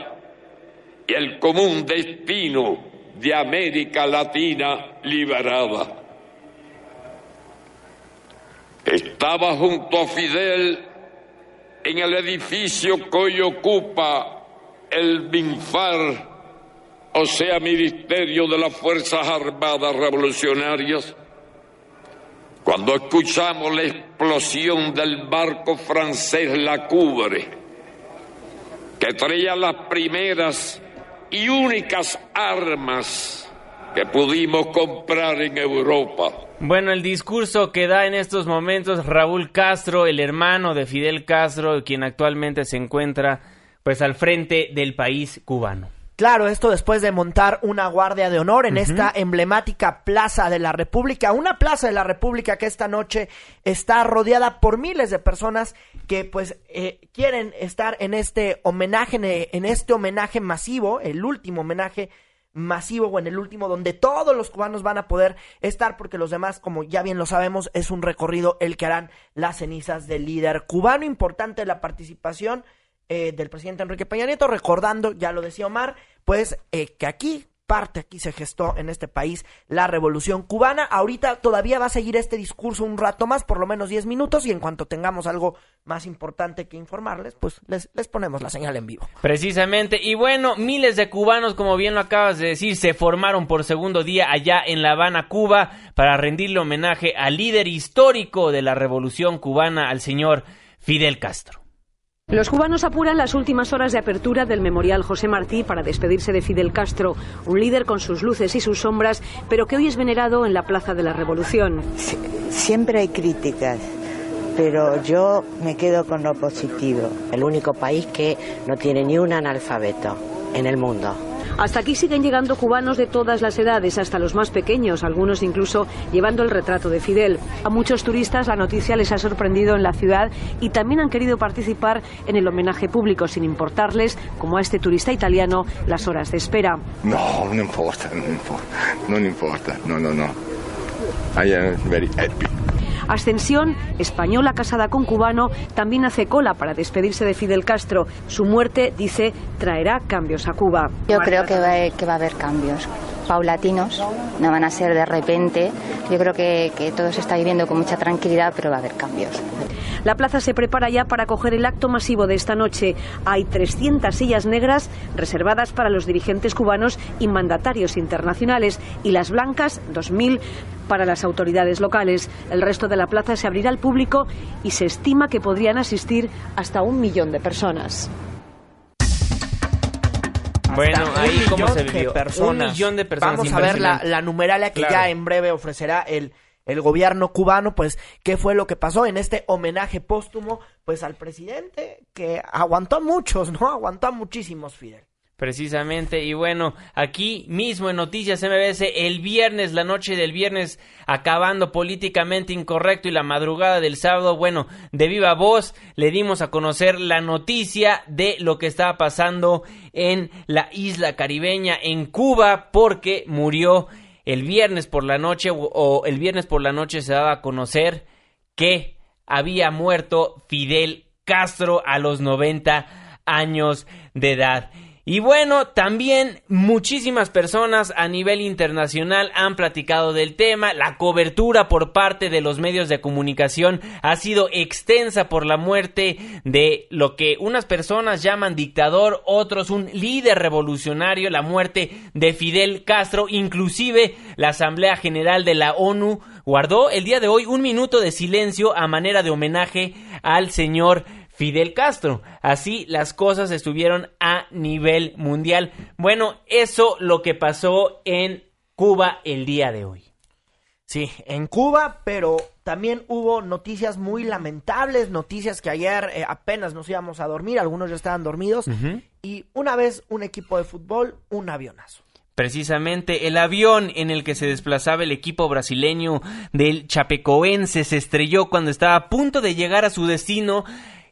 y el común destino de América Latina liberada. Estaba junto a Fidel en el edificio que hoy ocupa el BINFAR o sea, Ministerio de las Fuerzas Armadas Revolucionarias, cuando escuchamos la explosión del barco francés La Cubre, que traía las primeras y únicas armas que pudimos comprar en Europa. Bueno, el discurso que da en estos momentos Raúl Castro, el hermano de Fidel Castro, quien actualmente se encuentra pues al frente del país cubano. Claro, esto después de montar una guardia de honor en esta emblemática Plaza de la República, una Plaza de la República que esta noche está rodeada por miles de personas que pues eh, quieren estar en este homenaje, en este homenaje masivo, el último homenaje masivo o en el último donde todos los cubanos van a poder estar porque los demás, como ya bien lo sabemos, es un recorrido el que harán las cenizas del líder cubano. Importante la participación eh, del presidente Enrique Peña Nieto, recordando, ya lo decía Omar, pues eh, que aquí parte aquí se gestó en este país la revolución cubana. Ahorita todavía va a seguir este discurso un rato más, por lo menos 10 minutos, y en cuanto tengamos algo más importante que informarles, pues les, les ponemos la señal en vivo. Precisamente, y bueno, miles de cubanos, como bien lo acabas de decir, se formaron por segundo día allá en La Habana, Cuba, para rendirle homenaje al líder histórico de la revolución cubana, al señor Fidel Castro. Los cubanos apuran las últimas horas de apertura del Memorial José Martí para despedirse de Fidel Castro, un líder con sus luces y sus sombras, pero que hoy es venerado en la Plaza de la Revolución. Siempre hay críticas, pero yo me quedo con lo positivo. El único país que no tiene ni un analfabeto en el mundo. Hasta aquí siguen llegando cubanos de todas las edades, hasta los más pequeños, algunos incluso llevando el retrato de Fidel. A muchos turistas la noticia les ha sorprendido en la ciudad y también han querido participar en el homenaje público sin importarles, como a este turista italiano, las horas de espera. No, no importa, no importa, no importa, no, no, no. I am very happy. Ascensión, española casada con cubano, también hace cola para despedirse de Fidel Castro. Su muerte, dice, traerá cambios a Cuba. Yo creo que va, que va a haber cambios paulatinos, no van a ser de repente. Yo creo que, que todo se está viviendo con mucha tranquilidad, pero va a haber cambios. La plaza se prepara ya para acoger el acto masivo de esta noche. Hay 300 sillas negras reservadas para los dirigentes cubanos y mandatarios internacionales y las blancas, 2.000 para las autoridades locales. El resto de la plaza se abrirá al público y se estima que podrían asistir hasta un millón de personas. Bueno, ahí un cómo millón se de vivió. personas. Un millón de personas. Vamos a ver la, la numeralia que Claro. ya en breve ofrecerá el, el gobierno cubano, pues qué fue lo que pasó en este homenaje póstumo, pues al presidente que aguantó a muchos, ¿no? Aguantó a muchísimos, Fidel. Precisamente, y bueno, aquí mismo en Noticias MBS, el viernes, la noche del viernes, acabando políticamente incorrecto y la madrugada del sábado, bueno, de viva voz, le dimos a conocer la noticia de lo que estaba pasando en la isla caribeña, en Cuba, porque murió el viernes por la noche, o, el viernes por la noche se daba a conocer que había muerto Fidel Castro a los 90 años de edad. Y bueno, también muchísimas personas a nivel internacional han platicado del tema. La cobertura por parte de los medios de comunicación ha sido extensa por la muerte de lo que unas personas llaman dictador, otros un líder revolucionario, la muerte de Fidel Castro. Inclusive la Asamblea General de la ONU guardó el día de hoy un minuto de silencio a manera de homenaje al señor Fidel Castro. Así las cosas estuvieron a nivel mundial. Bueno, eso lo que pasó en Cuba el día de hoy. Sí, en Cuba, pero también hubo noticias muy lamentables, noticias que ayer eh, apenas nos íbamos a dormir, algunos ya estaban dormidos, y una vez un equipo de fútbol, un avionazo. Precisamente el avión en el que se desplazaba el equipo brasileño del Chapecoense se estrelló cuando estaba a punto de llegar a su destino.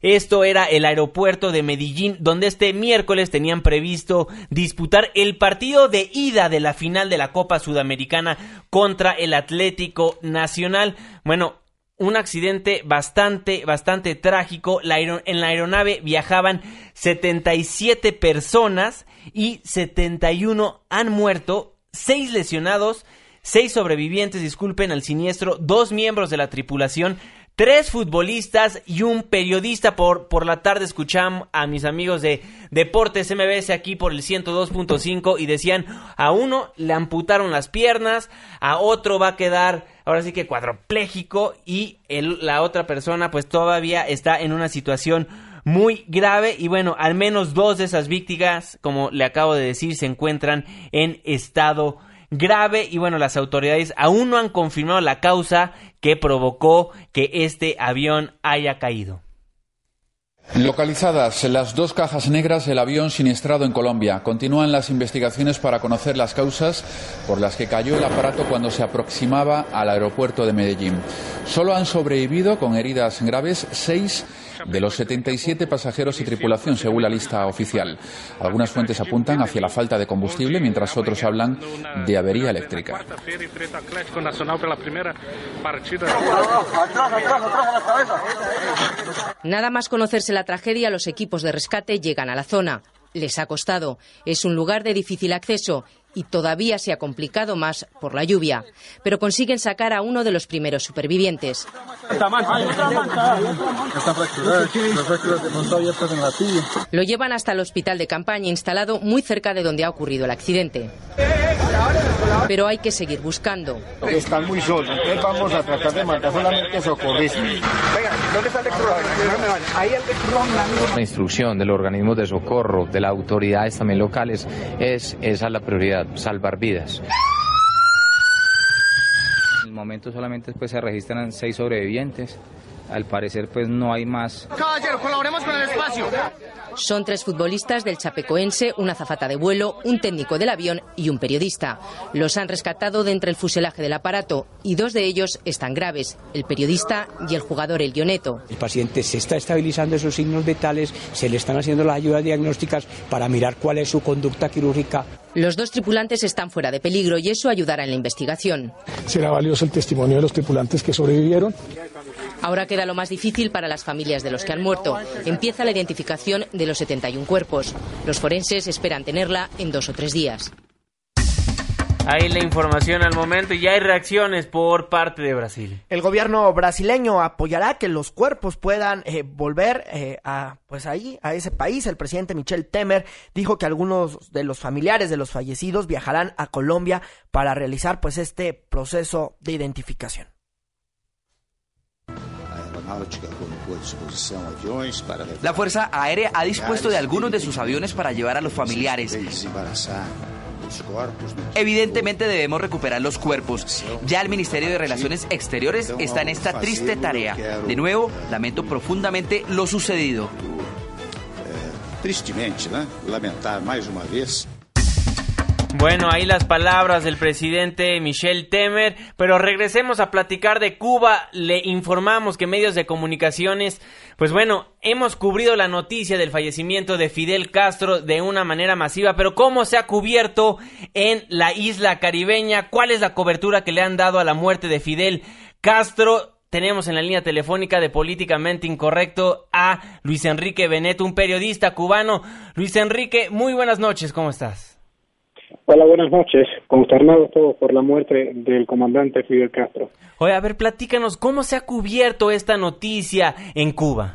Esto era el aeropuerto de Medellín, donde este miércoles tenían previsto disputar el partido de ida de la final de la Copa Sudamericana contra el Atlético Nacional. Bueno, un accidente bastante, bastante trágico. La en la aeronave viajaban 77 personas y 71 han muerto, 6 lesionados, 6 sobrevivientes, disculpen, al siniestro, 2 miembros de la tripulación, 3 futbolistas y un periodista. Por, por la tarde escuchamos a mis amigos de Deportes MBS aquí por el 102.5 y decían, a uno le amputaron las piernas, a otro va a quedar ahora sí que cuadropléjico y la otra persona pues todavía está en una situación muy grave y bueno, al menos dos de esas víctimas, como le acabo de decir, se encuentran en estado grave y bueno, las autoridades aún no han confirmado la causa que provocó que este avión haya caído. Localizadas las dos cajas negras del avión siniestrado en Colombia, continúan las investigaciones para conocer las causas por las que cayó el aparato cuando se aproximaba al aeropuerto de Medellín. Solo han sobrevivido con heridas graves seis de los 77 pasajeros y tripulación, según la lista oficial. Algunas fuentes apuntan hacia la falta de combustible, mientras otros hablan de avería eléctrica. Nada más conocerse la tragedia, los equipos de rescate llegan a la zona. Les ha costado. Es un lugar de difícil acceso y todavía se ha complicado más por la lluvia. Pero consiguen sacar a uno de los primeros supervivientes. Lo llevan hasta el hospital de campaña instalado muy cerca de donde ha ocurrido el accidente. Pero hay que seguir buscando. Están muy solos, entonces vamos a tratar de matar solamente socorristas. ¿dónde está el La instrucción del organismo de socorro, de las autoridades también locales, es esa la prioridad, salvar vidas. En el momento solamente pues, se registran seis sobrevivientes. Al parecer pues no hay más. Caballero, colaboremos con el espacio. Son tres futbolistas del Chapecoense, una zafata de vuelo, un técnico del avión y un periodista. Los han rescatado de entre el fuselaje del aparato y dos de ellos están graves, el periodista y el jugador El Guioneto. El paciente se está estabilizando esos signos vitales, se le están haciendo las ayudas diagnósticas para mirar cuál es su conducta quirúrgica. Los dos tripulantes están fuera de peligro y eso ayudará en la investigación. Será valioso el testimonio de los tripulantes que sobrevivieron. Ahora queda lo más difícil para las familias de los que han muerto. Empieza la identificación de los 71 cuerpos. Los forenses esperan tenerla en dos o tres días. Ahí la información al momento y ya hay reacciones por parte de Brasil. El gobierno brasileño apoyará que los cuerpos puedan eh, volver eh, a pues ahí a ese país. El presidente Michel Temer dijo que algunos de los familiares de los fallecidos viajarán a Colombia para realizar pues este proceso de identificación. La Fuerza Aérea ha dispuesto de algunos de sus aviones para llevar a los familiares. Evidentemente debemos recuperar los cuerpos. Ya el Ministerio de Relaciones Exteriores está en esta triste tarea. De nuevo, lamento profundamente lo sucedido. Tristemente, Lamentar más una vez bueno, ahí las palabras del presidente Michel Temer, pero regresemos a platicar de Cuba. Le informamos que medios de comunicaciones, pues bueno, hemos cubrido la noticia del fallecimiento de Fidel Castro de una manera masiva, pero ¿cómo se ha cubierto en la isla caribeña? ¿Cuál es la cobertura que le han dado a la muerte de Fidel Castro? Tenemos en la línea telefónica de Políticamente Incorrecto a Luis Enrique Beneto, un periodista cubano. Luis Enrique, muy buenas noches, ¿cómo estás? Hola, buenas noches. Consternados todos por la muerte del comandante Fidel Castro. Oye, a ver, platícanos, ¿cómo se ha cubierto esta noticia en Cuba?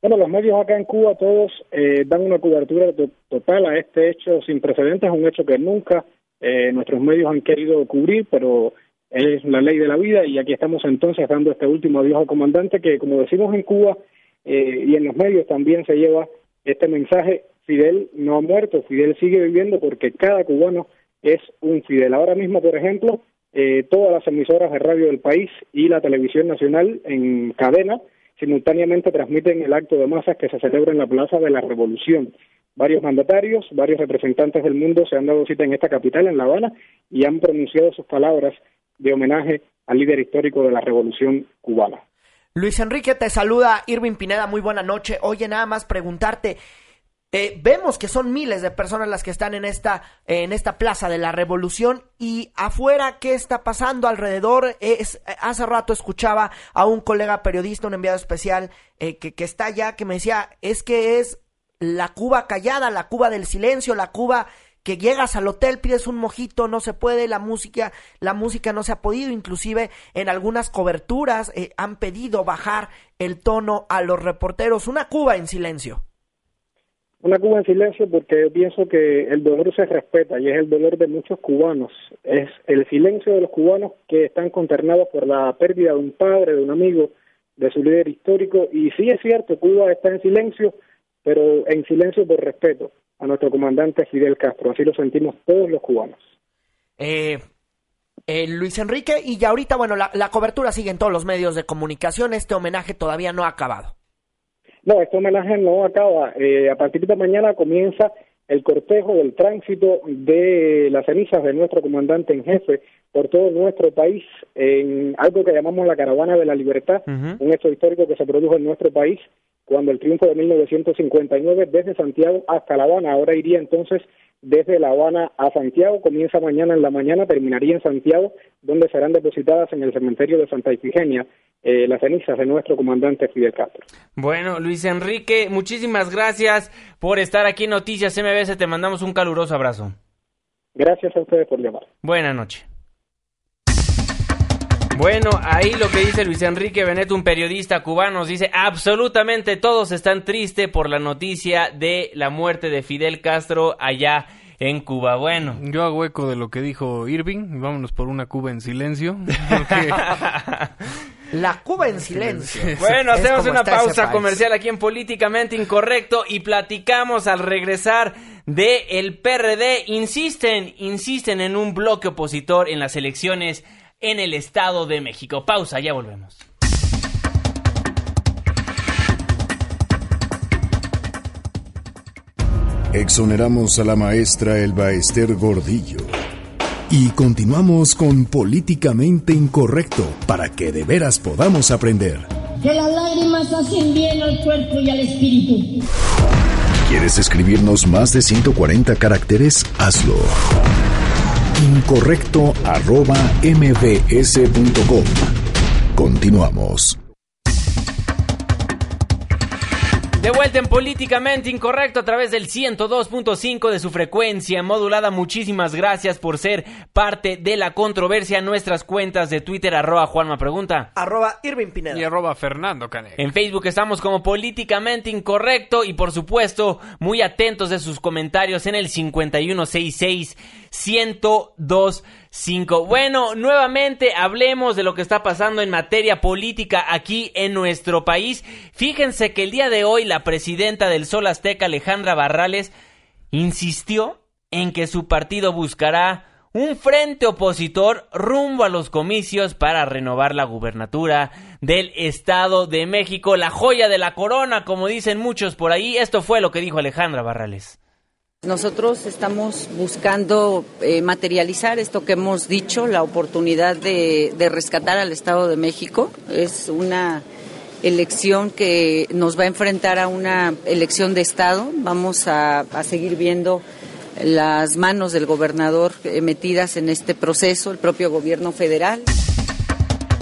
Bueno, los medios acá en Cuba todos eh, dan una cobertura total a este hecho sin precedentes, un hecho que nunca eh, nuestros medios han querido cubrir, pero es la ley de la vida y aquí estamos entonces dando este último adiós al comandante que, como decimos en Cuba eh, y en los medios también se lleva este mensaje Fidel no ha muerto, Fidel sigue viviendo porque cada cubano es un Fidel. Ahora mismo, por ejemplo, eh, todas las emisoras de radio del país y la televisión nacional en cadena simultáneamente transmiten el acto de masas que se celebra en la Plaza de la Revolución. Varios mandatarios, varios representantes del mundo se han dado cita en esta capital, en La Habana, y han pronunciado sus palabras de homenaje al líder histórico de la Revolución cubana. Luis Enrique te saluda, Irving Pineda, muy buena noche. Oye, nada más preguntarte, eh, vemos que son miles de personas las que están en esta, en esta plaza de la revolución y afuera, ¿qué está pasando alrededor? Es, hace rato escuchaba a un colega periodista, un enviado especial, eh, que, que está allá, que me decía, es que es la Cuba callada, la Cuba del silencio, la Cuba que llegas al hotel, pides un mojito, no se puede, la música, la música no se ha podido, inclusive en algunas coberturas eh, han pedido bajar el tono a los reporteros, una Cuba en silencio. Una Cuba en silencio porque yo pienso que el dolor se respeta y es el dolor de muchos cubanos. Es el silencio de los cubanos que están consternados por la pérdida de un padre, de un amigo, de su líder histórico. Y sí es cierto, Cuba está en silencio, pero en silencio por respeto a nuestro comandante Fidel Castro. Así lo sentimos todos los cubanos. Eh, eh, Luis Enrique, y ya ahorita, bueno, la, la cobertura sigue en todos los medios de comunicación. Este homenaje todavía no ha acabado. No, este homenaje no acaba. Eh, a partir de mañana comienza el cortejo del tránsito de las cenizas de nuestro comandante en jefe por todo nuestro país en algo que llamamos la Caravana de la Libertad, un hecho histórico que se produjo en nuestro país cuando el triunfo de 1959 desde Santiago hasta La Habana, ahora iría entonces desde La Habana a Santiago, comienza mañana en la mañana, terminaría en Santiago, donde serán depositadas en el cementerio de Santa Ifigenia eh, las cenizas de nuestro comandante Fidel Castro. Bueno, Luis Enrique, muchísimas gracias por estar aquí en Noticias MBS, te mandamos un caluroso abrazo. Gracias a ustedes por llamar. Buenas noches. Bueno, ahí lo que dice Luis Enrique Benet, un periodista cubano, dice absolutamente todos están tristes por la noticia de la muerte de Fidel Castro allá en Cuba. Bueno. Yo hago eco de lo que dijo Irving, vámonos por una Cuba en silencio. La Cuba en silencio. Bueno, hacemos una pausa comercial aquí en Políticamente Incorrecto y platicamos al regresar de el PRD. Insisten, insisten en un bloque opositor en las elecciones en el Estado de México. Pausa, ya volvemos. Exoneramos a la maestra Elba Ester Gordillo. Y continuamos con Políticamente Incorrecto para que de veras podamos aprender. Que las lágrimas hacen bien al cuerpo y al espíritu. ¿Quieres escribirnos más de 140 caracteres? Hazlo incorrecto arroba mbs.com. Continuamos. De vuelta en Políticamente Incorrecto a través del 102.5 de su frecuencia modulada. Muchísimas gracias por ser parte de la controversia. Nuestras cuentas de Twitter, arroba Juanma Pregunta. Arroba Irving Pineda. Y arroba Fernando Canek. En Facebook estamos como Políticamente Incorrecto y por supuesto muy atentos de sus comentarios en el 5166 102 5. Bueno, nuevamente hablemos de lo que está pasando en materia política aquí en nuestro país. Fíjense que el día de hoy la presidenta del Sol Azteca, Alejandra Barrales, insistió en que su partido buscará un frente opositor rumbo a los comicios para renovar la gubernatura del Estado de México, la joya de la corona, como dicen muchos por ahí. Esto fue lo que dijo Alejandra Barrales. Nosotros estamos buscando eh, materializar esto que hemos dicho, la oportunidad de, rescatar al Estado de México. Es una elección que nos va a enfrentar a una elección de Estado. Vamos a, a seguir viendo las manos del gobernador eh, metidas en este proceso, el propio gobierno federal.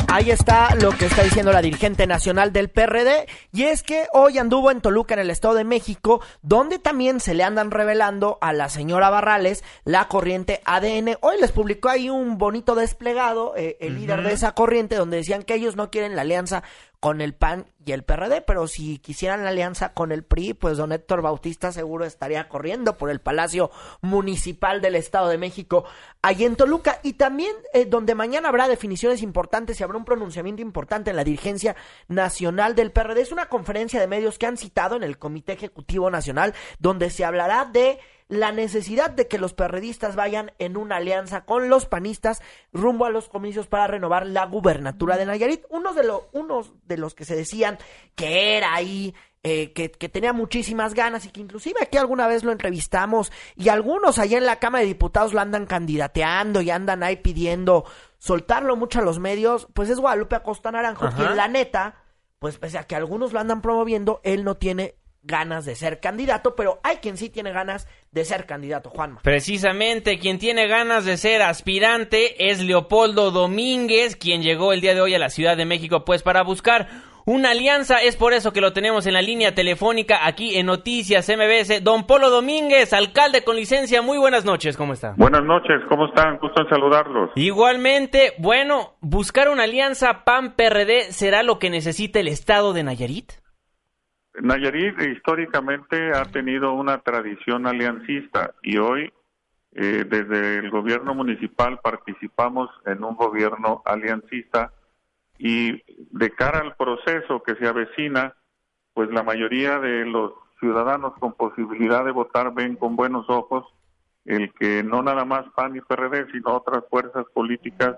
Ahí está lo que está diciendo la dirigente nacional del PRD y es que hoy anduvo en Toluca en el Estado de México donde también se le andan revelando a la señora Barrales la corriente ADN. Hoy les publicó ahí un bonito desplegado eh, el líder de esa corriente donde decían que ellos no quieren la alianza con el PAN y el PRD, pero si quisieran la alianza con el PRI, pues don Héctor Bautista seguro estaría corriendo por el Palacio Municipal del Estado de México, allí en Toluca, y también eh, donde mañana habrá definiciones importantes y habrá un pronunciamiento importante en la dirigencia nacional del PRD. Es una conferencia de medios que han citado en el Comité Ejecutivo Nacional, donde se hablará de la necesidad de que los perredistas vayan en una alianza con los panistas rumbo a los comicios para renovar la gubernatura de Nayarit. Uno de, los unos de los que se decían que era ahí, eh, que, que, tenía muchísimas ganas y que inclusive aquí alguna vez lo entrevistamos y algunos allá en la Cámara de Diputados lo andan candidateando y andan ahí pidiendo soltarlo mucho a los medios, pues es Guadalupe Acosta Naranjo, quien la neta, pues pese a que algunos lo andan promoviendo, él no tiene ganas de ser candidato, pero hay quien sí tiene ganas de ser candidato, Juanma. Precisamente, quien tiene ganas de ser aspirante es Leopoldo Domínguez, quien llegó el día de hoy a la Ciudad de México, pues para buscar una alianza. Es por eso que lo tenemos en la línea telefónica aquí en Noticias MBS. Don Polo Domínguez, alcalde con licencia, muy buenas noches, ¿cómo está? Buenas noches, ¿cómo están? Gusto en saludarlos. Igualmente, bueno, buscar una alianza PAN-PRD será lo que necesita el Estado de Nayarit. Nayarit históricamente ha tenido una tradición aliancista y hoy eh, desde el gobierno municipal participamos en un gobierno aliancista y de cara al proceso que se avecina, pues la mayoría de los ciudadanos con posibilidad de votar ven con buenos ojos el que no nada más PAN y PRD, sino otras fuerzas políticas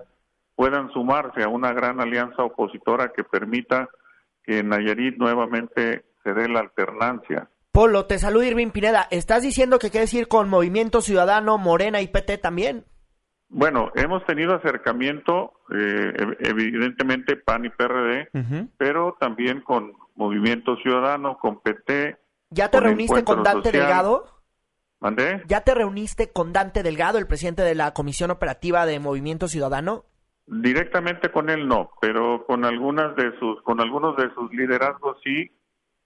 puedan sumarse a una gran alianza opositora que permita que Nayarit nuevamente se dé la alternancia. Polo, te saluda Irving Pineda. ¿Estás diciendo que quieres ir con Movimiento Ciudadano, Morena y PT también? Bueno, hemos tenido acercamiento, eh, evidentemente PAN y PRD, pero también con Movimiento Ciudadano, con PT. ¿Ya te reuniste con Dante Delgado? ¿Mandé? ¿Ya te reuniste con Dante Delgado, el presidente de la Comisión Operativa de Movimiento Ciudadano? Directamente con él no, pero con algunas de sus, con algunos de sus liderazgos sí,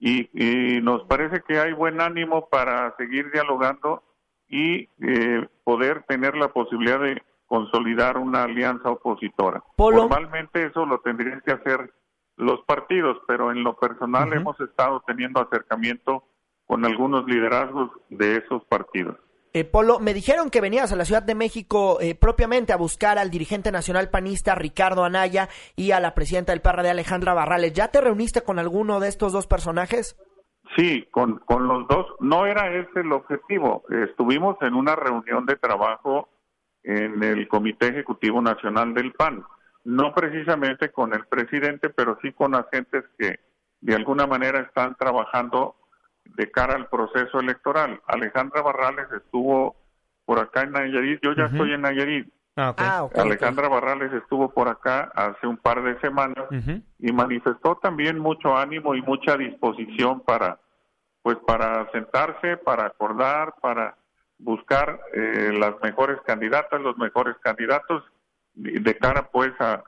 y, nos parece que hay buen ánimo para seguir dialogando y eh, poder tener la posibilidad de consolidar una alianza opositora. Normalmente eso lo tendrían que hacer los partidos, pero en lo personal hemos estado teniendo acercamiento con algunos liderazgos de esos partidos. Eh, Polo, me dijeron que venías a la Ciudad de México eh, propiamente a buscar al dirigente nacional panista Ricardo Anaya y a la presidenta del PRD Alejandra Barrales. ¿Ya te reuniste con alguno de estos dos personajes? Sí, con, con los dos. No era ese el objetivo. Estuvimos en una reunión de trabajo en el Comité Ejecutivo Nacional del PAN. No precisamente con el presidente, pero sí con agentes que de alguna manera están trabajando de cara al proceso electoral. Alejandra Barrales estuvo por acá en Nayarit, yo ya estoy en Nayarit. Ah, ah, Alejandra Barrales estuvo por acá hace un par de semanas y manifestó también mucho ánimo y mucha disposición para pues para sentarse, para acordar, para buscar eh, las mejores candidatas, los mejores candidatos de cara pues a,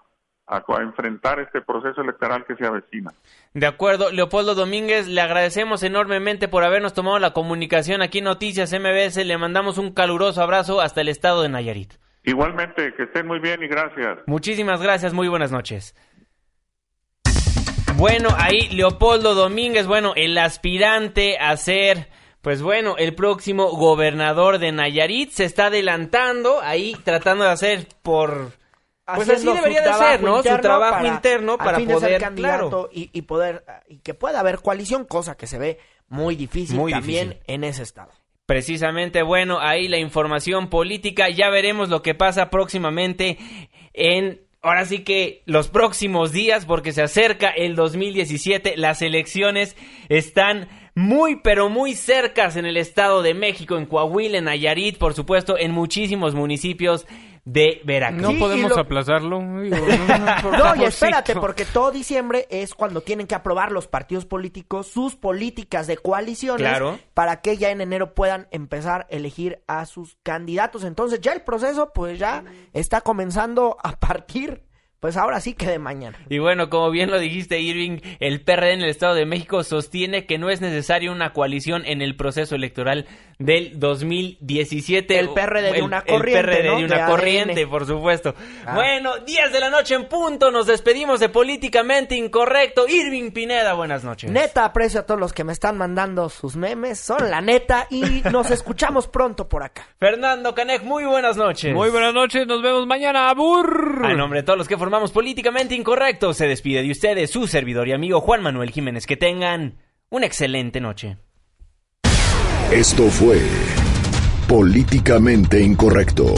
a, enfrentar este proceso electoral que se avecina. De acuerdo, Leopoldo Domínguez, le agradecemos enormemente por habernos tomado la comunicación aquí en Noticias MBS, le mandamos un caluroso abrazo hasta el estado de Nayarit. Igualmente, que estén muy bien y gracias. Muchísimas gracias, muy buenas noches. Bueno, ahí Leopoldo Domínguez, bueno, el aspirante a ser pues bueno, el próximo gobernador de Nayarit se está adelantando ahí tratando de hacer por pues así debería de ser, ¿no? Su trabajo interno para poder candidato y, poder y que pueda haber coalición, cosa que se ve muy difícil también en ese estado. Precisamente, bueno, ahí la información política, ya veremos lo que pasa próximamente en ahora sí que los próximos días porque se acerca el 2017, las elecciones están muy pero muy cercas en el Estado de México, en Coahuila, en Nayarit, por supuesto, en muchísimos municipios de Veracruz. No podemos aplazarlo. no, y espérate, porque todo diciembre es cuando tienen que aprobar los partidos políticos sus políticas de coaliciones para que ya en enero puedan empezar a elegir a sus candidatos. Entonces ya el proceso pues ya está comenzando a partir pues ahora sí que de mañana. Y bueno, como bien lo dijiste, Irving, el PRD en el Estado de México sostiene que no es necesaria una coalición en el proceso electoral del 2017. El PRD de una corriente. El PRD de una corriente, por supuesto. Ah. Bueno, 10 de la noche en punto, nos despedimos de Políticamente Incorrecto. Irving Pineda, buenas noches. Neta, aprecio a todos los que me están mandando sus memes, son la neta y nos escuchamos pronto por acá. Fernando Canek, muy buenas noches. Muy buenas noches, nos vemos mañana. ¡Abur! A nombre de todos los que formamos Políticamente Incorrecto, se despide de ustedes su servidor y amigo Juan Manuel Jiménez. Que tengan una excelente noche. Esto fue Políticamente Incorrecto.